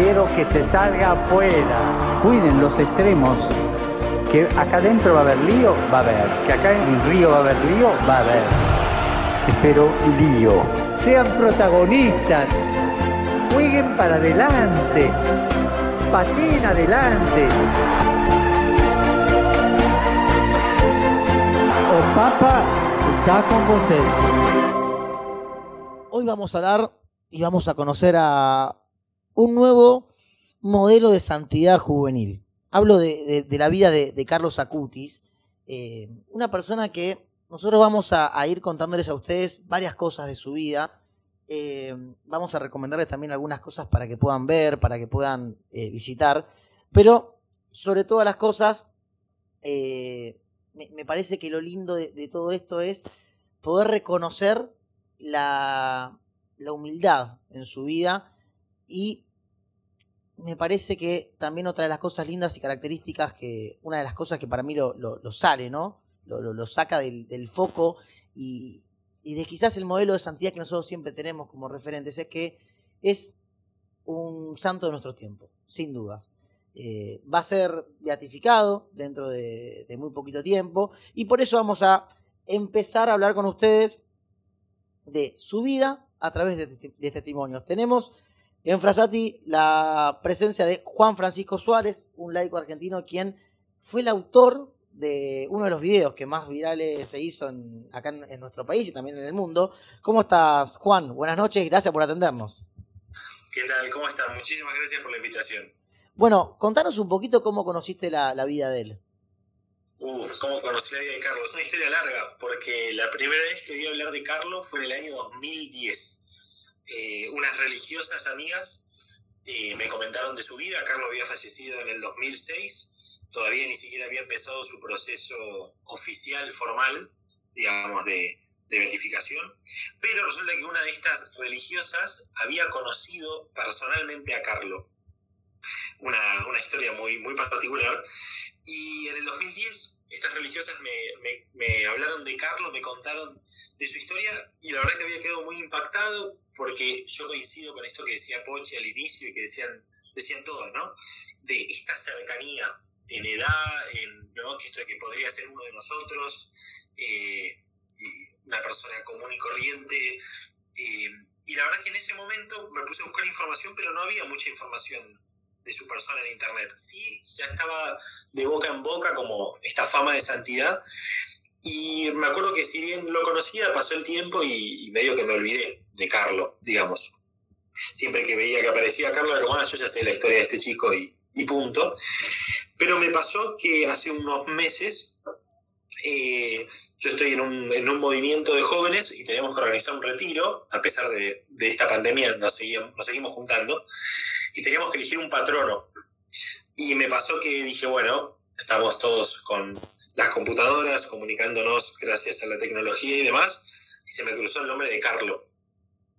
Quiero que se salga afuera. Cuiden los extremos. Que acá adentro va a haber lío, va a haber. Que acá en el río va a haber lío, va a haber. Espero lío. Sean protagonistas. Jueguen para adelante. Pateen adelante. O Papa está con vosotros. Hoy vamos a hablar y vamos a conocer a un nuevo modelo de santidad juvenil. Hablo de, la vida de, Carlos Acutis, eh, una persona que nosotros vamos a, ir contándoles a ustedes varias cosas de su vida. Eh, vamos a recomendarles también algunas cosas para que puedan ver, para que puedan eh, visitar. Pero sobre todas las cosas, me, me parece que lo lindo de, de todo esto es poder reconocer la, la humildad en su vida y me parece que también otra de las cosas lindas y características que, una de las cosas que para mí lo, lo- sale, ¿no? Lo, lo- saca del, foco y, y de quizás el modelo de santidad que nosotros siempre tenemos como referentes, es que es un santo de nuestro tiempo, sin dudas. Eh, va a ser beatificado dentro de, muy poquito tiempo y por eso vamos a empezar a hablar con ustedes de su vida a través de, de testimonios. Tenemos en Frasati la presencia de Juan Francisco Suárez, un laico argentino, quien fue el autor de uno de los videos que más virales se hizo en- acá en, en nuestro país y también en el mundo. ¿Cómo estás, Juan? Buenas noches, gracias por atendernos. ¿Qué tal? ¿Cómo están? Muchísimas gracias por la invitación. Bueno, contanos un poquito cómo conociste la, la vida de él. Uf, ¿cómo conocí la vida de Carlos? Es una historia larga, porque la primera vez que oí hablar de Carlos fue en el año 2010. Eh, unas religiosas amigas eh, me comentaron de su vida. Carlos había fallecido en el 2006. Todavía ni siquiera había empezado su proceso oficial, formal, digamos, de, de beatificación. Pero resulta que una de estas religiosas había conocido personalmente a Carlos. Una, una historia muy, muy particular. Y en el 2010 estas religiosas me, me- hablaron de Carlos, me contaron de su historia y la verdad que había quedado muy impactado porque yo coincido con esto que decía Poche al inicio y que decían, decían todos, ¿no? De esta cercanía en edad, en, ¿no? Que esto que podría ser uno de nosotros, eh, una persona común y corriente. eh, y la verdad que en ese momento me puse a buscar información, pero no había mucha información de su persona en internet. Sí, ya estaba de boca en boca como esta fama de santidad. Y me acuerdo que si bien lo conocía, pasó el tiempo y, y medio que me olvidé de Carlos, digamos. Siempre que veía que aparecía Carlos, era como, ah, yo ya sé la historia de este chico y, punto. Pero me pasó que hace unos meses eh, yo estoy en un, en un movimiento de jóvenes y tenemos que organizar un retiro, a pesar de, de esta pandemia nos seguimos, nos seguimos juntando, y teníamos que elegir un patrono. Y me pasó que dije, bueno, estamos todos con las computadoras, comunicándonos gracias a la tecnología y demás, y se me cruzó el nombre de Carlo.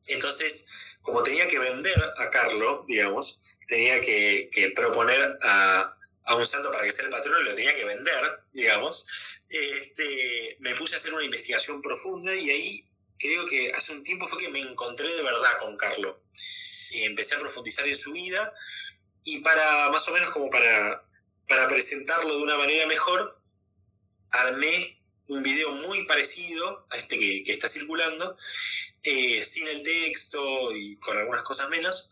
Entonces, como tenía que vender a Carlo, digamos, tenía que, proponer a, a un santo para que sea el patrono y lo tenía que vender, digamos, este, me puse a hacer una investigación profunda y ahí creo que hace un tiempo fue que me encontré de verdad con Carlo. Y empecé a profundizar en su vida y para, más o menos como para, para presentarlo de una manera mejor, armé un video muy parecido a este que está circulando, eh, sin el texto y con algunas cosas menos.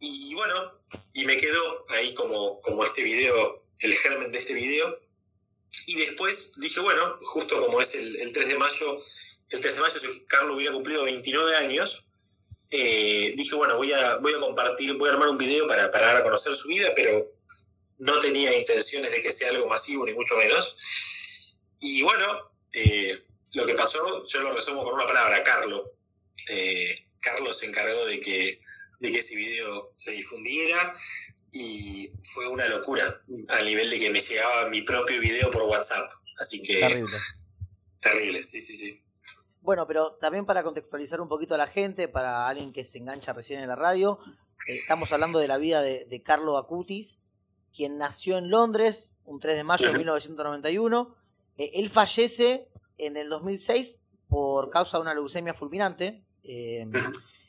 Y bueno, y me quedó ahí como, como este video, el germen de este video. Y después dije, bueno, justo como es el, el 3 de mayo, el 3 de mayo si Carlos hubiera cumplido 29 años, eh, dije, bueno, voy a, voy a compartir, voy a armar un video para, para dar a conocer su vida, pero no tenía intenciones de que sea algo masivo, ni mucho menos. Y bueno, eh, lo que pasó, yo lo resumo con una palabra, Carlos. Eh, Carlos se encargó de que, de que ese video se difundiera y fue una locura, al nivel de que me llegaba mi propio video por WhatsApp. Así que... Terrible. Terrible, sí, sí, sí. Bueno, pero también para contextualizar un poquito a la gente, para alguien que se engancha recién en la radio, eh, estamos hablando de la vida de, de Carlo Acutis, quien nació en Londres un 3 de mayo de 1991. Eh, él fallece en el 2006 por causa de una leucemia fulminante eh,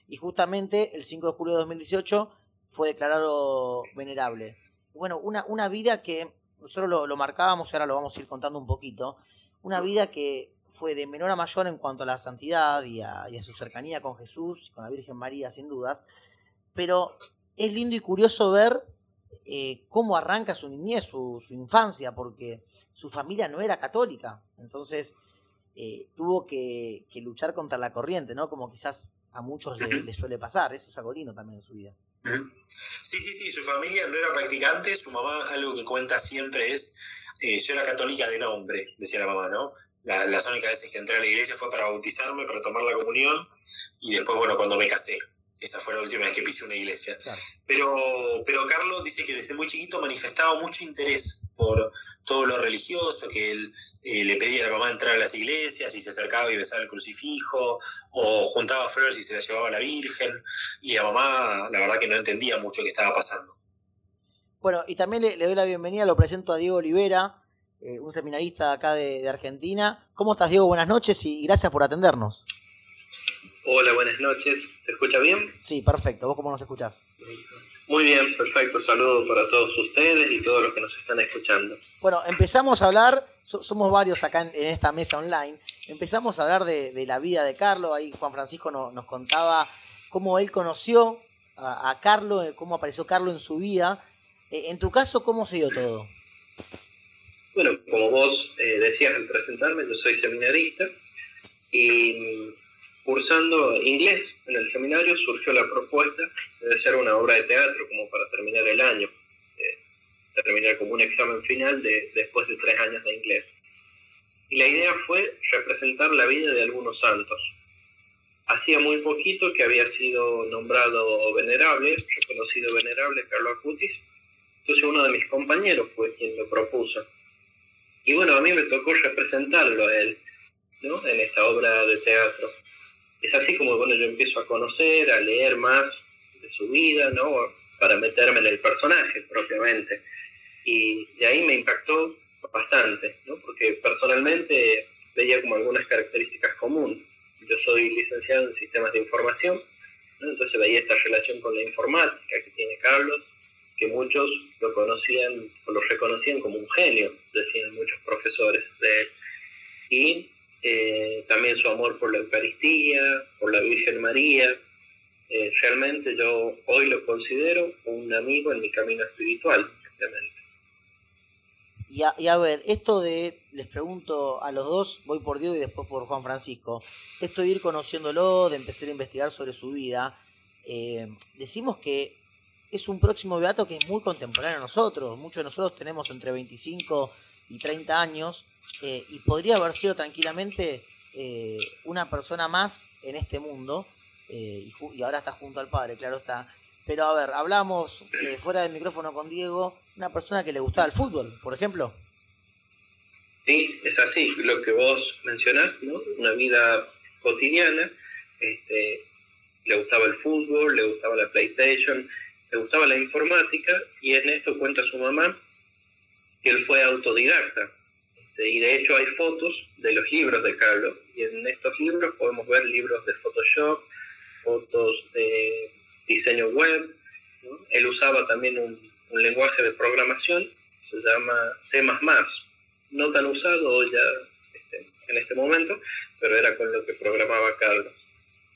y justamente el 5 de julio de 2018 fue declarado venerable. Bueno, una, una vida que nosotros lo, lo marcábamos y ahora lo vamos a ir contando un poquito, una vida que fue de menor a mayor en cuanto a la santidad y a, y a su cercanía con Jesús y con la Virgen María, sin dudas, pero es lindo y curioso ver eh, cómo arranca su niñez, su, su, infancia, porque su familia no era católica, entonces eh, tuvo que, luchar contra la corriente, ¿no? Como quizás a muchos le, le suele pasar, eso es algo lindo también en su vida. Sí, sí, sí, su familia no era practicante, su mamá algo que cuenta siempre es, eh, yo era católica de nombre, decía la mamá, ¿no? La, las únicas veces que entré a la iglesia fue para bautizarme, para tomar la comunión, y después, bueno, cuando me casé. Esa fue la última vez que pisé una iglesia. Claro. Pero, pero Carlos dice que desde muy chiquito manifestaba mucho interés por todo lo religioso, que él eh, le pedía a la mamá entrar a las iglesias y se acercaba y besaba el crucifijo, o juntaba flores y se las llevaba a la Virgen, y la mamá, la verdad que no entendía mucho qué estaba pasando. Bueno, y también le, le doy la bienvenida, lo presento a Diego Olivera, eh, un seminarista acá de, de, Argentina. ¿Cómo estás, Diego? Buenas noches y gracias por atendernos. Hola, buenas noches. ¿Se escucha bien? Sí, perfecto. ¿Vos cómo nos escuchás? Muy bien, perfecto. Saludos para todos ustedes y todos los que nos están escuchando. Bueno, empezamos a hablar, so, somos varios acá en, en, esta mesa online, empezamos a hablar de, de la vida de Carlos, ahí Juan Francisco no, nos contaba cómo él conoció a, a Carlos, cómo apareció Carlos en su vida. Eh, en tu caso, ¿cómo se dio todo? Bueno, como vos eh, decías al presentarme, yo soy seminarista y cursando inglés en el seminario surgió la propuesta de hacer una obra de teatro como para terminar el año, eh, terminar como un examen final de, después de tres años de inglés. Y la idea fue representar la vida de algunos santos. Hacía muy poquito que había sido nombrado venerable, reconocido venerable Carlos Acutis, entonces uno de mis compañeros fue quien lo propuso. Y bueno, a mí me tocó representarlo a él, ¿no? En esta obra de teatro es así como bueno, yo empiezo a conocer, a leer más de su vida, ¿no? Para meterme en el personaje propiamente. Y, y ahí me impactó bastante, ¿no? Porque personalmente veía como algunas características comunes. Yo soy licenciado en sistemas de información, ¿no? entonces veía esta relación con la informática que tiene Carlos, que muchos lo conocían o lo reconocían como un genio, decían muchos profesores de él. Y eh, también su amor por la Eucaristía, por la Virgen María. Eh, realmente yo hoy lo considero un amigo en mi camino espiritual, simplemente. Y a, y a, ver, esto de, les pregunto a los dos, voy por Dios y después por Juan Francisco, esto de ir conociéndolo, de empezar a investigar sobre su vida, eh, decimos que es un próximo beato que es muy contemporáneo a nosotros, muchos de nosotros tenemos entre 25 y 30 años, eh, y podría haber sido tranquilamente eh, una persona más en este mundo, eh, y, ahora está junto al padre, claro está. Pero a ver, hablamos eh, fuera del micrófono con Diego, una persona que le gustaba el fútbol, por ejemplo. Sí, es así, lo que vos mencionás, ¿no? Una vida cotidiana, este, le gustaba el fútbol, le gustaba la PlayStation, le gustaba la informática, y en esto cuenta su mamá que él fue autodidacta, y de hecho hay fotos de los libros de Carlos y en estos libros podemos ver libros de Photoshop, fotos de diseño web. ¿no? Él usaba también un, un, lenguaje de programación, se llama C++, no tan usado ya este, en este momento, pero era con lo que programaba Carlos.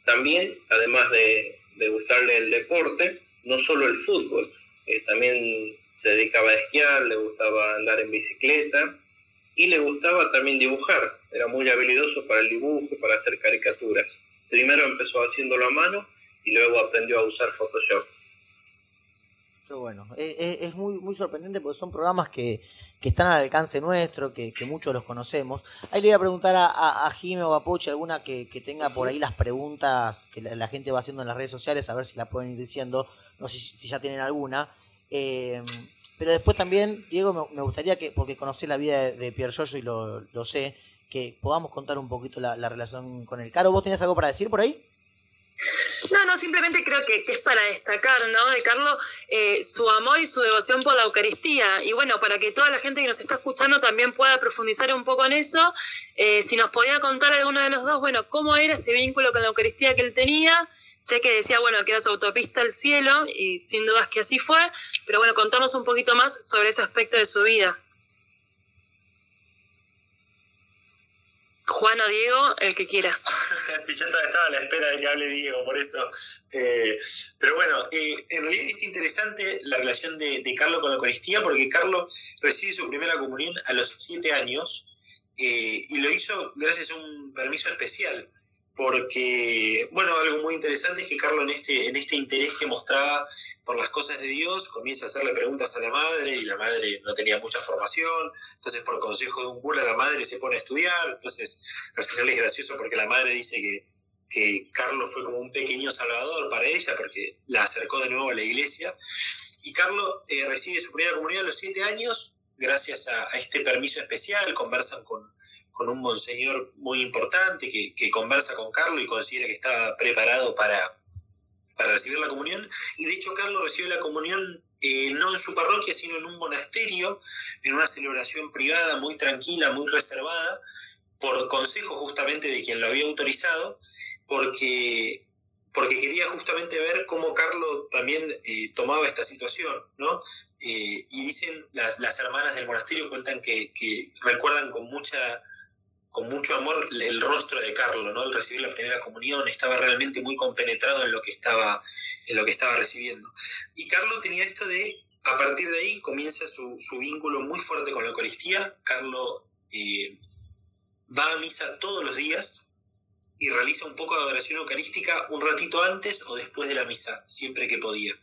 También, además de, de gustarle el deporte, no solo el fútbol, eh, también se dedicaba a esquiar, le gustaba andar en bicicleta, y le gustaba también dibujar, era muy habilidoso para el dibujo, para hacer caricaturas. Primero empezó haciéndolo a mano y luego aprendió a usar Photoshop. Qué bueno, es, es muy, muy sorprendente porque son programas que, que están al alcance nuestro, que, que, muchos los conocemos. Ahí le voy a preguntar a, a, Jime o a Poche alguna que, que, tenga por ahí las preguntas que la, la, gente va haciendo en las redes sociales, a ver si la pueden ir diciendo, no sé si, si ya tienen alguna. Eh, pero después también, Diego, me, gustaría que, porque conocí la vida de, Pierre Giorgio y lo, sé, que podamos contar un poquito la, la relación con el Caro. ¿Vos tenías algo para decir por ahí? No, no, simplemente creo que, es para destacar, ¿no? De Carlos, eh, su amor y su devoción por la Eucaristía. Y bueno, para que toda la gente que nos está escuchando también pueda profundizar un poco en eso, eh, si nos podía contar alguno de los dos, bueno, cómo era ese vínculo con la Eucaristía que él tenía. Sé que decía, bueno, que era su autopista al cielo, y sin dudas que así fue, pero bueno, contarnos un poquito más sobre ese aspecto de su vida. Juan o Diego, el que quiera. sí, yo estaba a la espera de que hable Diego, por eso. Eh, pero bueno, eh, en realidad es interesante la relación de, Carlos con la Eucaristía, porque Carlos recibe su primera comunión a los siete años eh, y lo hizo gracias a un permiso especial porque, bueno, algo muy interesante es que Carlos en este, en este interés que mostraba por las cosas de Dios, comienza a hacerle preguntas a la madre y la madre no tenía mucha formación, entonces por consejo de un cura la madre se pone a estudiar, entonces al final es gracioso porque la madre dice que, que Carlos fue como un pequeño salvador para ella porque la acercó de nuevo a la iglesia. Y Carlos eh, recibe su primera comunidad a los siete años gracias a este permiso especial, conversan con con un monseñor muy importante que, conversa con Carlos y considera que está preparado para, para recibir la comunión. Y de hecho Carlos recibe la comunión eh, no en su parroquia, sino en un monasterio, en una celebración privada muy tranquila, muy reservada, por consejo justamente de quien lo había autorizado, porque, porque quería justamente ver cómo Carlos también eh, tomaba esta situación, ¿no? Eh, y dicen, las, las, hermanas del monasterio cuentan que, que recuerdan con mucha con mucho amor el rostro de Carlos, ¿no? Al recibir la primera comunión, estaba realmente muy compenetrado en lo que estaba, en lo que estaba recibiendo. Y Carlos tenía esto de, a partir de ahí comienza su, vínculo muy fuerte con la Eucaristía. Carlos eh, va a misa todos los días y realiza un poco de adoración eucarística un ratito antes o después de la misa, siempre que podía.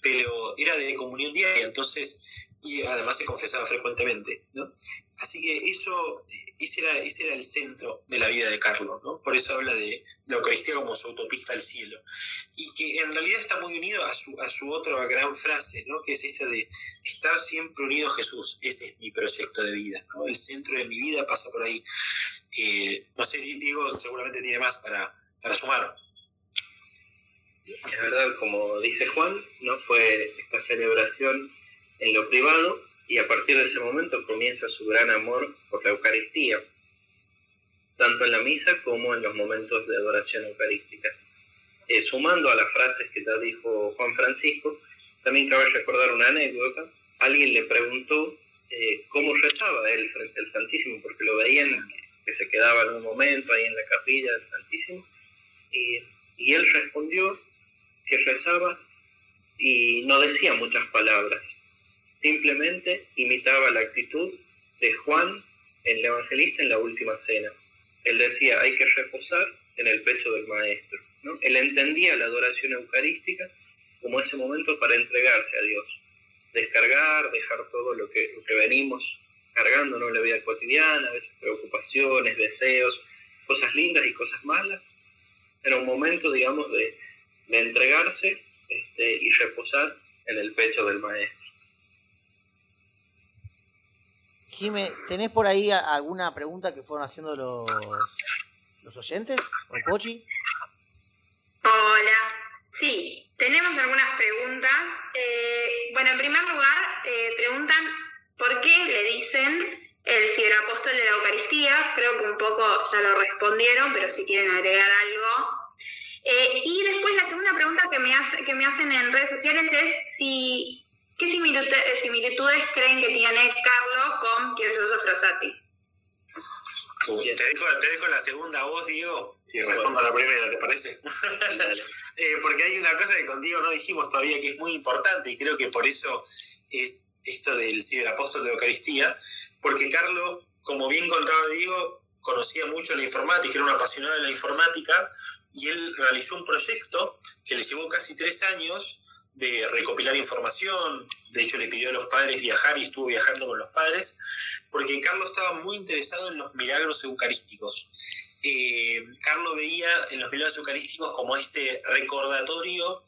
Pero era de comunión diaria, entonces y además se confesaba frecuentemente. ¿no? Así que eso, ese era, ese era el centro de la vida de Carlos, ¿no? por eso habla de la Eucaristía como su autopista al cielo. Y que en realidad está muy unido a su, a su otra gran frase, ¿no? que es esta de estar siempre unido a Jesús. Este es mi proyecto de vida, ¿no? el centro de mi vida pasa por ahí. Eh, no sé, Diego seguramente tiene más para, para sumar. Es verdad, como dice Juan, no fue esta celebración en lo privado y a partir de ese momento comienza su gran amor por la Eucaristía, tanto en la misa como en los momentos de adoración eucarística. Eh, sumando a las frases que ya dijo Juan Francisco, también cabe recordar una anécdota. Alguien le preguntó eh, cómo rezaba él frente al Santísimo, porque lo veían que se quedaba en un momento ahí en la capilla del Santísimo, y, y él respondió que rezaba y no decía muchas palabras, Simplemente imitaba la actitud de Juan, el evangelista, en la última cena. Él decía, hay que reposar en el pecho del Maestro. ¿no? Él entendía la adoración eucarística como ese momento para entregarse a Dios, descargar, dejar todo lo que, lo que venimos cargando en la vida cotidiana, a veces preocupaciones, deseos, cosas lindas y cosas malas. Era un momento, digamos, de, de entregarse este, y reposar en el pecho del Maestro. Jime, ¿tenés por ahí alguna pregunta que fueron haciendo los, los oyentes? ¿O Pochi? Hola. Sí, tenemos algunas preguntas. Eh, bueno, en primer lugar, eh, preguntan por qué le dicen el ciberapóstol de la Eucaristía. Creo que un poco ya lo respondieron, pero si quieren agregar algo. Eh, y después la segunda pregunta que me, hace, que me hacen en redes sociales es si ¿Qué similitudes creen que tiene Carlos te, dejo, te dejo la segunda voz, Diego, y respondo a la primera, ¿te parece? Eh, porque hay una cosa que con Diego no dijimos todavía que es muy importante y creo que por eso es esto del ciberapóstol de Eucaristía, porque Carlos, como bien contaba Diego, conocía mucho la informática, era un apasionado de la informática y él realizó un proyecto que le llevó casi tres años de recopilar información, de hecho le pidió a los padres viajar y estuvo viajando con los padres, porque Carlos estaba muy interesado en los milagros eucarísticos. Eh, Carlos veía en los milagros eucarísticos como este recordatorio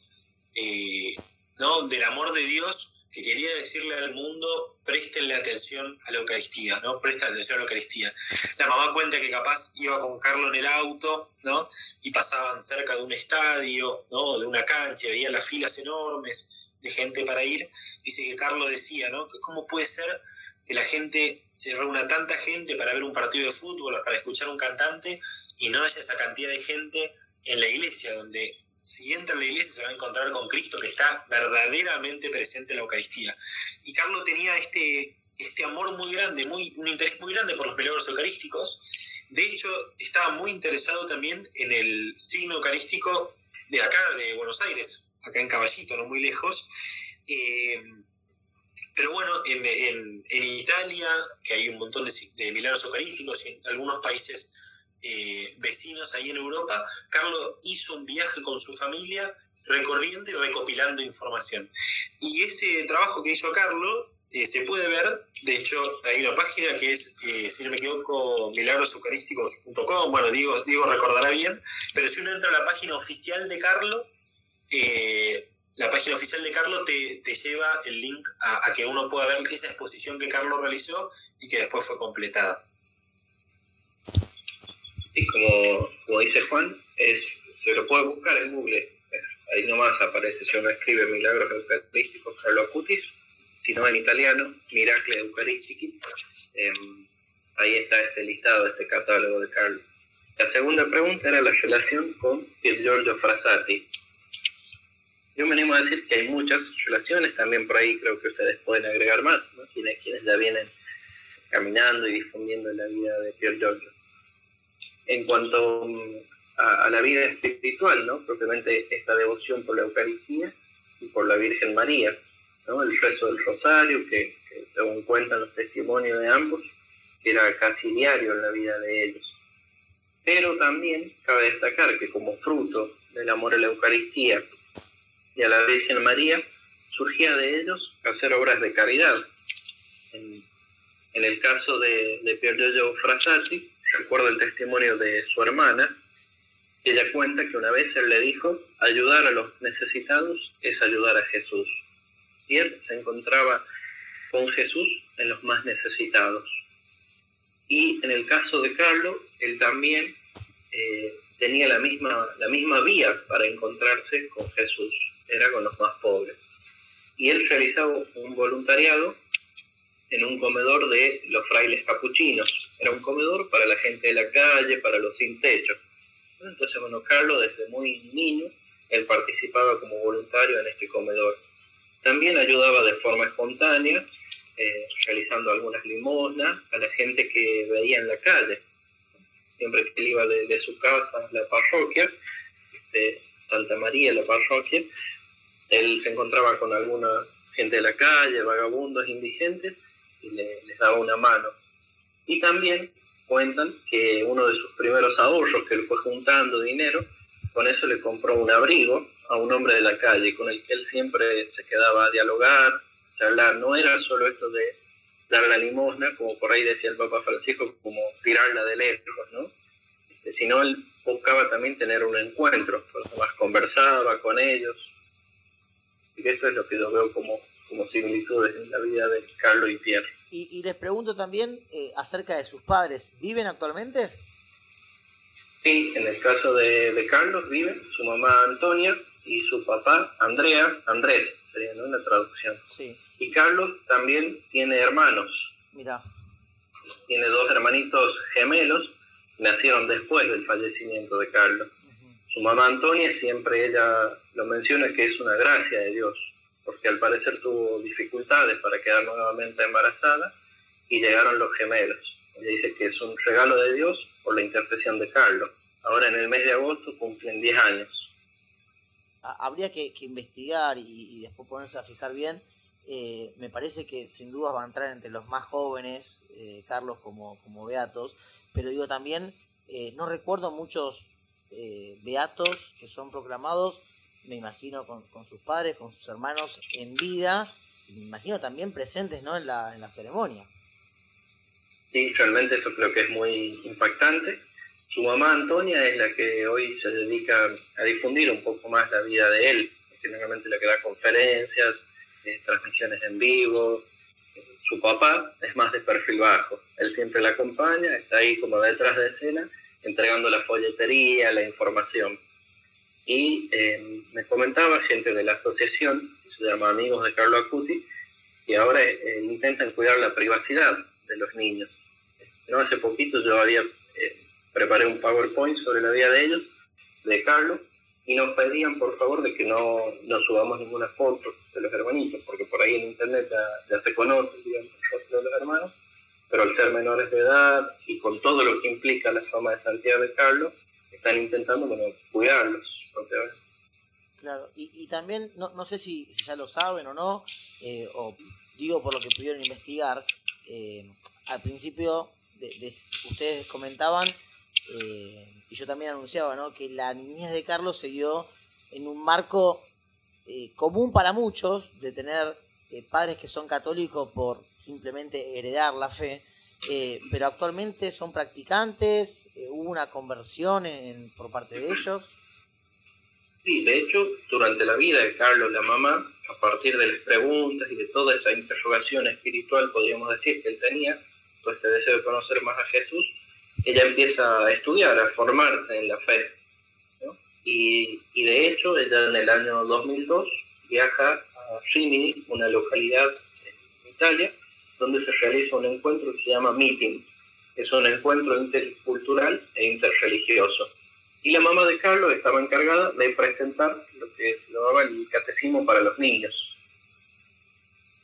eh, ¿no? del amor de Dios que quería decirle al mundo, prestenle atención a la Eucaristía, ¿no? Presten atención a la Eucaristía. La mamá cuenta que capaz iba con Carlos en el auto, ¿no? Y pasaban cerca de un estadio, ¿no? De una cancha, veía las filas enormes de gente para ir. Dice que Carlos decía, ¿no? ¿Cómo puede ser que la gente se reúna tanta gente para ver un partido de fútbol, para escuchar un cantante, y no haya esa cantidad de gente en la iglesia, donde si entra en la iglesia se va a encontrar con Cristo que está verdaderamente presente en la Eucaristía. Y Carlos tenía este, este amor muy grande, muy, un interés muy grande por los milagros eucarísticos. De hecho, estaba muy interesado también en el signo eucarístico de acá, de Buenos Aires, acá en Caballito, no muy lejos. Eh, pero bueno, en, en, Italia, que hay un montón de, de milagros eucarísticos, y en algunos países eh, vecinos ahí en Europa, Carlos hizo un viaje con su familia recorriendo y recopilando información. Y ese trabajo que hizo Carlos eh, se puede ver, de hecho hay una página que es, eh, si no me equivoco, milagroseucarísticos.com, bueno, digo, recordará bien, pero si uno entra a la página oficial de Carlos, la página oficial de Carlos te, te lleva el link a, a, que uno pueda ver esa exposición que Carlos realizó y que después fue completada. Y como, como dice Juan, es, se lo puede buscar en Google. Ahí nomás aparece, si uno escribe Milagros Eucarísticos Carlo Acutis, si no en italiano, Miracle Eucaristici. Em, ahí está este listado, este catálogo de Carlo. La segunda pregunta era la relación con Pier Giorgio Frassati. Yo me animo a decir que hay muchas relaciones, también por ahí creo que ustedes pueden agregar más, ¿no? quienes, quienes ya vienen caminando y difundiendo la vida de Pier Giorgio en cuanto mm, a, la vida espiritual, ¿no? Propiamente esta devoción por la Eucaristía y por la Virgen María, ¿no? El rezo del rosario, que, según cuentan los testimonios de ambos, era casi diario en la vida de ellos. Pero también cabe destacar que como fruto del amor a la Eucaristía y a la Virgen María, surgía de ellos hacer obras de caridad. En, el caso de, de Pier Giorgio Frassati, recuerdo el testimonio de su hermana, ella cuenta que una vez él le dijo, ayudar a los necesitados es ayudar a Jesús. Y él se encontraba con Jesús en los más necesitados. Y en el caso de Carlos, él también eh, tenía la misma, la misma vía para encontrarse con Jesús, era con los más pobres. Y él realizaba un voluntariado en un comedor de los frailes capuchinos. Era un comedor para la gente de la calle, para los sin techo. Entonces, bueno, Carlos desde muy niño, él participaba como voluntario en este comedor. También ayudaba de forma espontánea, eh, realizando algunas limosnas a la gente que veía en la calle. Siempre que él iba de, su casa a la parroquia, este, Santa María, la parroquia, él se encontraba con alguna gente de la calle, vagabundos, indigentes, y les daba una mano. Y también cuentan que uno de sus primeros ahorros, que él fue juntando dinero, con eso le compró un abrigo a un hombre de la calle, con el que él siempre se quedaba a dialogar, charlar. No era solo esto de dar la limosna, como por ahí decía el Papa Francisco, como tirarla de lejos, ¿no? Este, sino él buscaba también tener un encuentro, más conversaba con ellos. Y esto es lo que yo veo como como similitudes en la vida de Carlos y Pierre. Y, les pregunto también eh, acerca de sus padres, ¿viven actualmente? Sí, en el caso de, Carlos vive su mamá Antonia y su papá Andrea, Andrés, sería ¿no? la traducción. Sí. Y Carlos también tiene hermanos. Mira. Tiene dos hermanitos gemelos, nacieron después del fallecimiento de Carlos. Su mamá Antonia siempre ella lo menciona que es una gracia de Dios, porque al parecer tuvo dificultades para quedar nuevamente embarazada y llegaron los gemelos. Ella dice que es un regalo de Dios por la intercesión de Carlos. Ahora en el mes de agosto cumplen 10 años. Habría que, investigar y, después ponerse a fijar bien. Eh, me parece que sin duda va a entrar entre los más jóvenes, eh, Carlos, como, como beatos, pero digo también, eh, no recuerdo muchos beatos que son proclamados me imagino, con, sus padres, con sus hermanos en vida, me imagino también presentes ¿no? en, la, en la ceremonia. Sí, realmente eso creo que es muy impactante. Su mamá Antonia es la que hoy se dedica a difundir un poco más la vida de él, generalmente la que da conferencias, eh, transmisiones en vivo. Su papá es más de perfil bajo, él siempre la acompaña, está ahí como detrás de escena, entregando la folletería, la información. Y eh, me comentaba gente de la asociación, se llama Amigos de Carlos Acuti, y ahora eh, intentan cuidar la privacidad de los niños. No hace poquito yo había eh, preparé un PowerPoint sobre la vida de ellos, de Carlos, y nos pedían por favor de que no, no subamos ninguna foto de los hermanitos, porque por ahí en internet ya, se conocen digamos, de los hermanos, pero al ser menores de edad y con todo lo que implica la fama de Santiago de Carlos, están intentando bueno, cuidarlos. Claro, y, y también, no, no sé si, ya lo saben o no, eh, o digo por lo que pudieron investigar, eh, al principio de, ustedes comentaban, eh, y yo también anunciaba, ¿no? que la niñez de Carlos se dio en un marco común para muchos, de tener padres que son católicos por simplemente heredar la fe, pero actualmente son practicantes, hubo una conversión en, por parte de ellos. Sí, de hecho, durante la vida de Carlos, la mamá, a partir de las preguntas y de toda esa interrogación espiritual, podríamos decir, que él tenía, todo este deseo de conocer más a Jesús, ella empieza a estudiar, a formarse en la fe. Y, y, de hecho, ella en el año 2002 viaja a Rimini, una localidad en Italia, donde se realiza un encuentro que se llama Meeting. Es un encuentro intercultural e interreligioso y la mamá de Carlos estaba encargada de presentar lo que se llamaba el catecismo para los niños.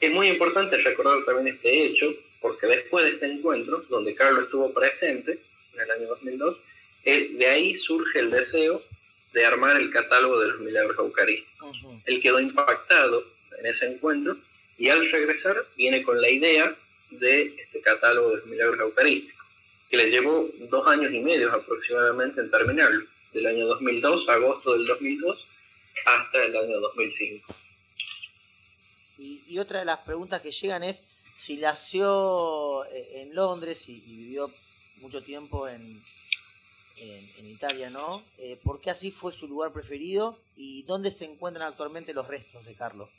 Es muy importante recordar también este hecho, porque después de este encuentro, donde Carlos estuvo presente, en el año 2002, de ahí surge el deseo de armar el catálogo de los milagros eucarísticos. Él quedó impactado en ese encuentro y al regresar viene con la idea de este catálogo de los milagros eucarísticos, que le llevó dos años y medio aproximadamente en terminarlo del año 2002, agosto del 2002, hasta el año 2005. Y, otra de las preguntas que llegan es si nació eh, en Londres y, vivió mucho tiempo en, en, Italia, ¿no? Eh, ¿Por qué así fue su lugar preferido y dónde se encuentran actualmente los restos de Carlos?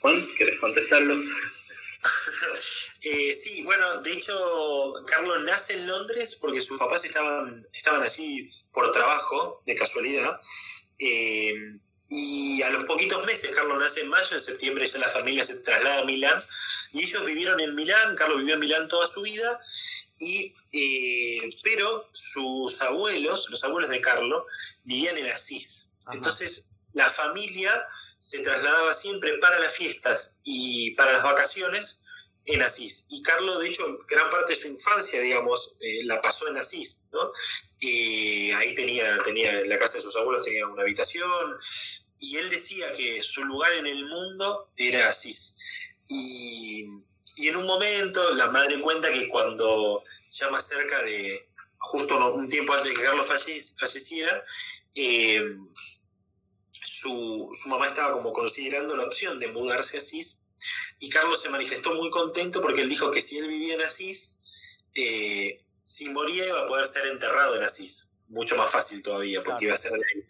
Juan, ¿quieres contestarlo? Eh, sí, bueno, de hecho, Carlos nace en Londres porque sus papás estaban, estaban así por trabajo, de casualidad. Eh, y a los poquitos meses, Carlos nace en mayo, en septiembre ya la familia se traslada a Milán. Y ellos vivieron en Milán, Carlos vivió en Milán toda su vida. Y, eh, pero sus abuelos, los abuelos de Carlos, vivían en Asís. Entonces, la familia se trasladaba siempre para las fiestas y para las vacaciones en Asís. Y Carlos, de hecho, gran parte de su infancia, digamos, eh, la pasó en Asís, ¿no? Y ahí tenía, tenía, en la casa de sus abuelos tenía una habitación, y él decía que su lugar en el mundo era Asís. Y, en un momento la madre cuenta que cuando, ya más cerca de, justo un tiempo antes de que Carlos falleciera, eh, su, mamá estaba como considerando la opción de mudarse a Asís y Carlos se manifestó muy contento porque él dijo que si él vivía en Asís, eh, si moría iba a poder ser enterrado en Asís. Mucho más fácil todavía, porque iba a ser de ahí.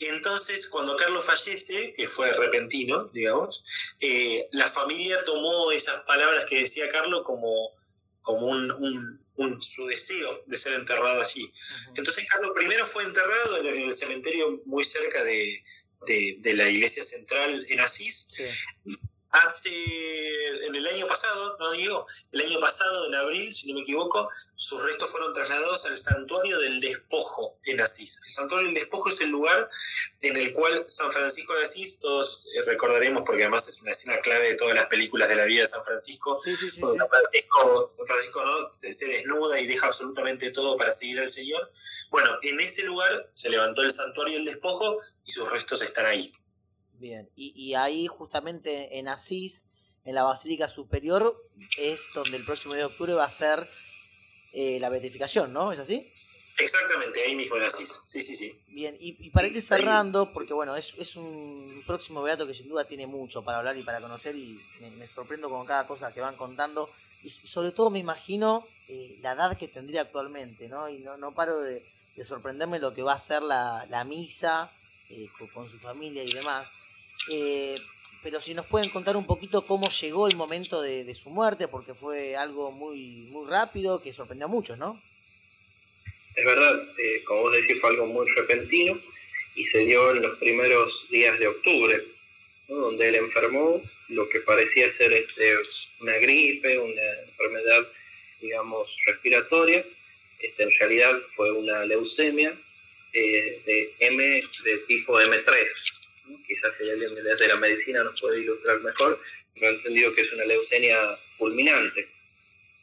Entonces, cuando Carlos fallece, que fue repentino, digamos, eh, la familia tomó esas palabras que decía Carlos como, como un, su deseo de ser enterrado allí. Entonces, Carlos primero fue enterrado en el cementerio muy cerca de, de, la iglesia central en Asís. Hace, en el año pasado, no digo, el año pasado, en abril, si no me equivoco, sus restos fueron trasladados al santuario del despojo en Asís. El santuario del despojo es el lugar en el cual San Francisco de Asís, todos eh, recordaremos, porque además es una escena clave de todas las películas de la vida de San Francisco, San Francisco ¿no? se, se desnuda y deja absolutamente todo para seguir al Señor. Bueno, en ese lugar se levantó el santuario del despojo y sus restos están ahí. Bien, y, ahí justamente en Asís, en la Basílica Superior, es donde el próximo día de octubre va a ser eh, la beatificación, ¿no? ¿Es así? Exactamente, ahí mismo en Asís. Sí, sí, sí. Bien, y, para ir cerrando, porque bueno, es, es un próximo beato que sin duda tiene mucho para hablar y para conocer y me, sorprendo con cada cosa que van contando y sobre todo me imagino eh, la edad que tendría actualmente, ¿no? Y no, no paro de, de sorprenderme lo que va a ser la, misa eh, con, su familia y demás. Eh, pero si nos pueden contar un poquito cómo llegó el momento de, su muerte, porque fue algo muy, muy rápido que sorprendió a muchos, ¿no? Es verdad, eh, como vos decís, fue algo muy repentino y se dio en los primeros días de octubre, donde él enfermó lo que parecía ser este, una gripe, una enfermedad, digamos, respiratoria. Este, en realidad fue una leucemia eh, de M de tipo M3. Quizás si alguien de la medicina nos puede ilustrar mejor, pero he entendido que es una leucemia fulminante,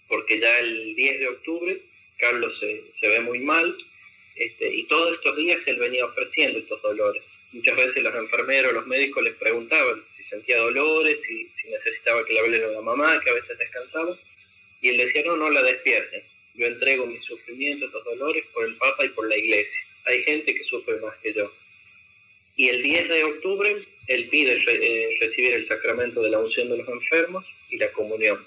porque ya el 10 de octubre Carlos se, se ve muy mal este, y todos estos días él venía ofreciendo estos dolores. Muchas veces los enfermeros, los médicos les preguntaban si sentía dolores, si, si necesitaba que le hablen a la mamá, que a veces descansaba, y él decía, no, no la despierten, yo entrego mis sufrimientos, estos dolores por el Papa y por la Iglesia. Hay gente que sufre más que yo. Y el 10 de octubre él pide eh, recibir el sacramento de la unción de los enfermos y la comunión.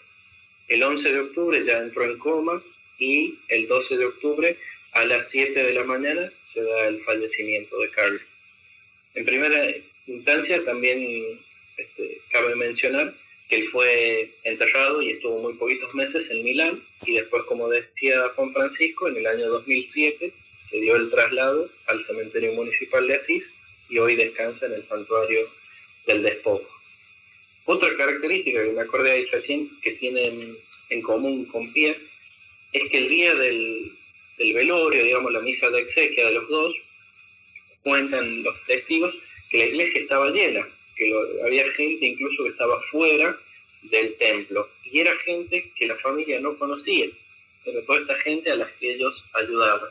El 11 de octubre ya entró en coma y el 12 de octubre a las 7 de la mañana se da el fallecimiento de Carlos. En primera instancia también este, cabe mencionar que él fue enterrado y estuvo muy poquitos meses en Milán y después, como decía Juan Francisco, en el año 2007 se dio el traslado al cementerio municipal de Asís y hoy descansa en el santuario del despojo. Otra característica que me acordé ahí recién que tienen en común con Pierre es que el día del, del velorio, digamos la misa de exequia de los dos, cuentan los testigos que la iglesia estaba llena, que había gente incluso que estaba fuera del templo, y era gente que la familia no conocía, pero toda esta gente a las que ellos ayudaban.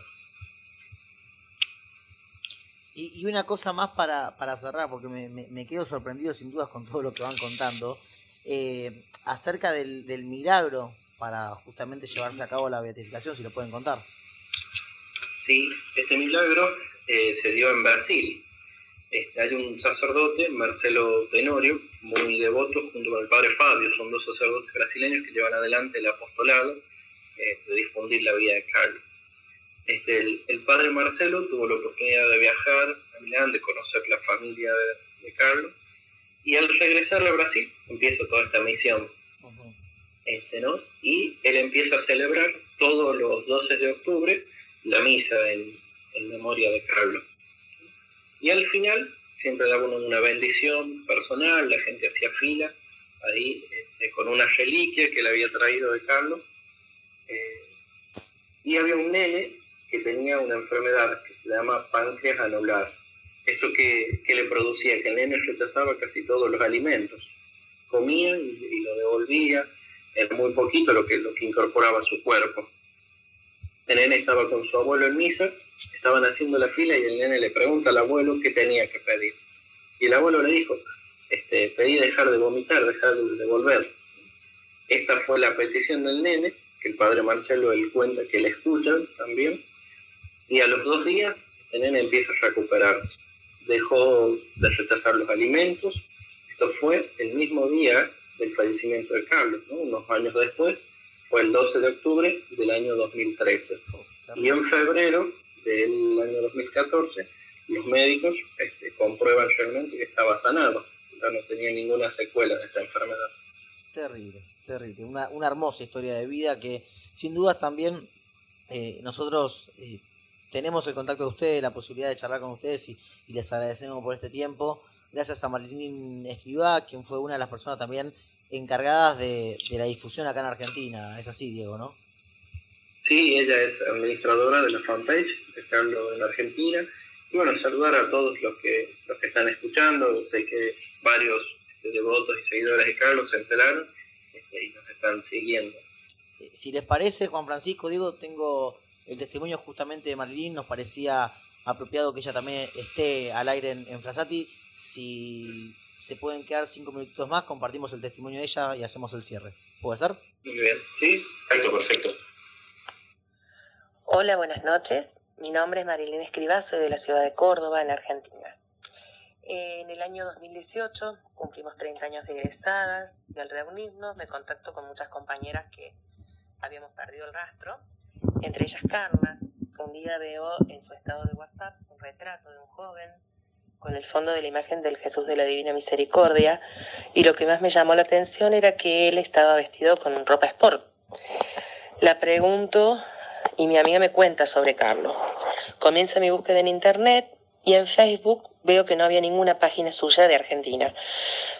Y, una cosa más para, para cerrar, porque me, me, quedo sorprendido sin dudas con todo lo que van contando, eh, acerca del, del milagro para justamente llevarse a cabo la beatificación, si lo pueden contar. Sí, este milagro eh, se dio en Brasil. Este, hay un sacerdote, Marcelo Tenorio, muy devoto, junto con el padre Fabio, son dos sacerdotes brasileños que llevan adelante el apostolado eh, de difundir la vida de Carlos. Este, el, padre Marcelo tuvo la oportunidad de viajar a Milán, de conocer la familia de, Carlos, y al regresar a Brasil empieza toda esta misión. este, ¿no? Y él empieza a celebrar todos los 12 de octubre la misa en, memoria de Carlos. Y al final siempre daba una bendición personal, la gente hacía fila ahí este, con una reliquia que le había traído de Carlos. Eh, y había un nene que tenía una enfermedad que se llama páncreas anular. Esto que, le producía que el nene rechazaba casi todos los alimentos. Comía y, lo devolvía, era muy poquito lo que, lo que incorporaba a su cuerpo. El nene estaba con su abuelo en misa, estaban haciendo la fila y el nene le pregunta al abuelo qué tenía que pedir. Y el abuelo le dijo, este, pedí dejar de vomitar, dejar de volver. Esta fue la petición del nene, que el padre Marcelo él cuenta que le escuchan también, y a los dos días el nene empieza a recuperarse. Dejó de rechazar los alimentos. Esto fue el mismo día del fallecimiento de Carlos, unos años después, fue el 12 de octubre del año 2013. Y en febrero del año 2014, los médicos este, comprueban realmente que estaba sanado, ya no tenía ninguna secuela de esta enfermedad. Terrible, terrible. Una, una hermosa historia de vida que sin dudas también eh, nosotros eh, tenemos el contacto de ustedes, la posibilidad de charlar con ustedes y, les agradecemos por este tiempo. Gracias a Marilyn Escribá, quien fue una de las personas también encargadas de, la difusión acá en Argentina. Es así, Diego, ¿no? Sí, ella es administradora de la fanpage de Carlos en Argentina. Y bueno, saludar a todos los que, los que están escuchando. Sé que varios este, devotos y seguidores de Carlos se enteraron este, y nos están siguiendo. Eh, si les parece, Juan Francisco, digo, tengo el testimonio justamente de Marilyn. Nos parecía apropiado que ella también esté al aire en, en Frasati. Si se pueden quedar cinco minutos más, compartimos el testimonio de ella y hacemos el cierre. ¿Puede ser? Muy bien, sí, perfecto, perfecto. Hola, buenas noches. Mi nombre es Marilena Escribá, soy de la ciudad de Córdoba, en Argentina. En el año 2018 cumplimos 30 años de egresadas y al reunirnos me contacto con muchas compañeras que habíamos perdido el rastro, entre ellas Carla. Un día veo en su estado de WhatsApp un retrato de un joven con el fondo de la imagen del Jesús de la Divina Misericordia y lo que más me llamó la atención era que él estaba vestido con ropa sport. La pregunto y mi amiga me cuenta sobre Carlos. Comienza mi búsqueda en internet y en Facebook veo que no había ninguna página suya de Argentina.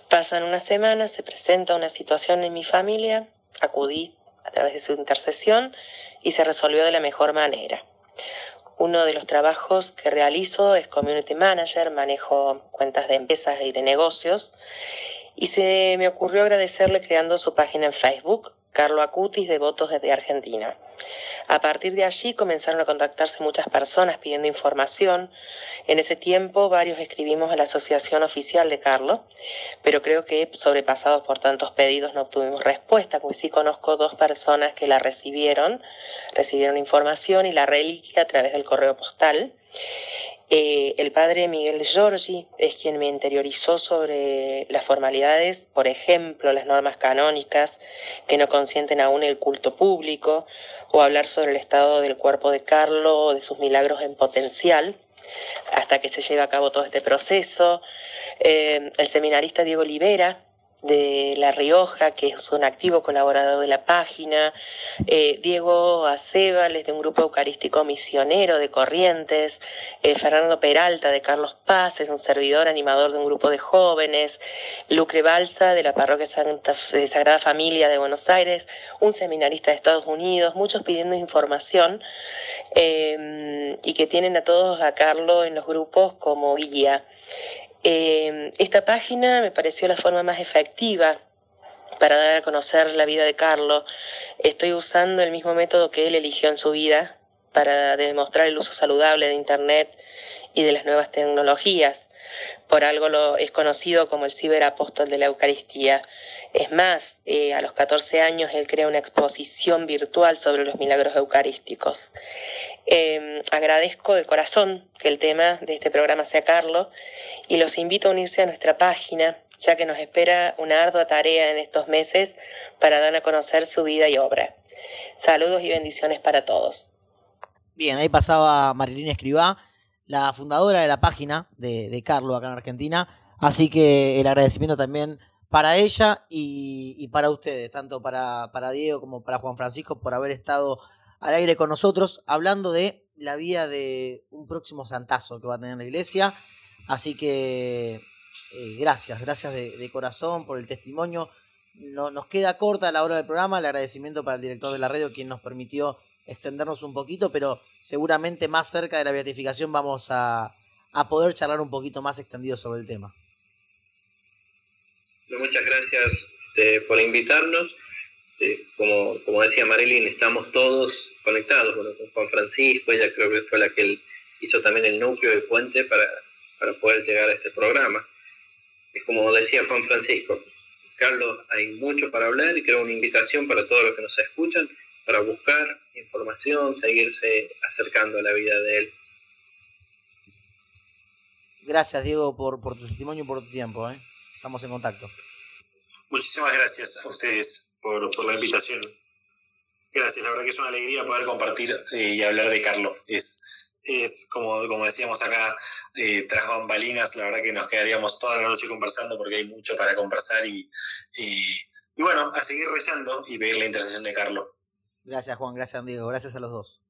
Pasan unas semanas, se presenta una situación en mi familia, acudí a través de su intercesión y se resolvió de la mejor manera. Uno de los trabajos que realizo es Community Manager, manejo cuentas de empresas y de negocios. Y se me ocurrió agradecerle creando su página en Facebook, Carlo Acutis, de Votos desde Argentina. A partir de allí comenzaron a contactarse muchas personas pidiendo información. En ese tiempo varios escribimos a la asociación oficial de Carlos, pero creo que sobrepasados por tantos pedidos no obtuvimos respuesta, porque sí conozco dos personas que la recibieron, recibieron información y la reliquia a través del correo postal. Eh, el padre Miguel Giorgi es quien me interiorizó sobre las formalidades, por ejemplo, las normas canónicas que no consienten aún el culto público, o hablar sobre el estado del cuerpo de Carlos o de sus milagros en potencial, hasta que se lleve a cabo todo este proceso. Eh, el seminarista Diego Olivera de La Rioja, que es un activo colaborador de la página, eh, Diego Acebales de un grupo eucarístico misionero de Corrientes, eh, Fernando Peralta de Carlos Paz, es un servidor animador de un grupo de jóvenes, Lucre Balsa de la Parroquia Santa, de Sagrada Familia de Buenos Aires, un seminarista de Estados Unidos, muchos pidiendo información eh, y que tienen a todos a Carlos en los grupos como guía. Eh, esta página me pareció la forma más efectiva para dar a conocer la vida de Carlos. Estoy usando el mismo método que él eligió en su vida para demostrar el uso saludable de Internet y de las nuevas tecnologías. Por algo lo es conocido como el ciberapóstol de la Eucaristía. Es más, eh, a los 14 años él crea una exposición virtual sobre los milagros eucarísticos. Em, agradezco de corazón que el tema de este programa sea Carlos y los invito a unirse a nuestra página, ya que nos espera una ardua tarea en estos meses para dar a conocer su vida y obra. Saludos y bendiciones para todos. Bien, ahí pasaba Marilina Escribá, la fundadora de la página de, Carlos acá en Argentina, así que el agradecimiento también para ella y, para ustedes, tanto para, para Diego como para Juan Francisco, por haber estado al aire con nosotros, hablando de la vida de un próximo santazo que va a tener la iglesia. Así que eh, gracias, gracias de, corazón por el testimonio. No, nos queda corta la hora del programa, el agradecimiento para el director de la radio, quien nos permitió extendernos un poquito, pero seguramente más cerca de la beatificación vamos a, poder charlar un poquito más extendido sobre el tema. Muchas gracias este, por invitarnos como, como decía Marilyn, estamos todos conectados con Juan Francisco, ella creo que fue la que hizo también el núcleo de puente para, para poder llegar a este programa. Es como decía Juan Francisco, Carlos, hay mucho para hablar y creo una invitación para todos los que nos escuchan para buscar información, seguirse acercando a la vida de él. Gracias, Diego, por, por tu testimonio y por tu tiempo. ¿eh? Estamos en contacto. Muchísimas gracias a ustedes por, la invitación. Gracias, la verdad que es una alegría poder compartir eh, y hablar de Carlos. Es, es como, como decíamos acá, eh, tras bambalinas, la verdad que nos quedaríamos toda la noche conversando porque hay mucho para conversar y, y, y bueno, a seguir rezando y pedir la intercesión de Carlos. Gracias Juan, gracias Diego, gracias a los dos.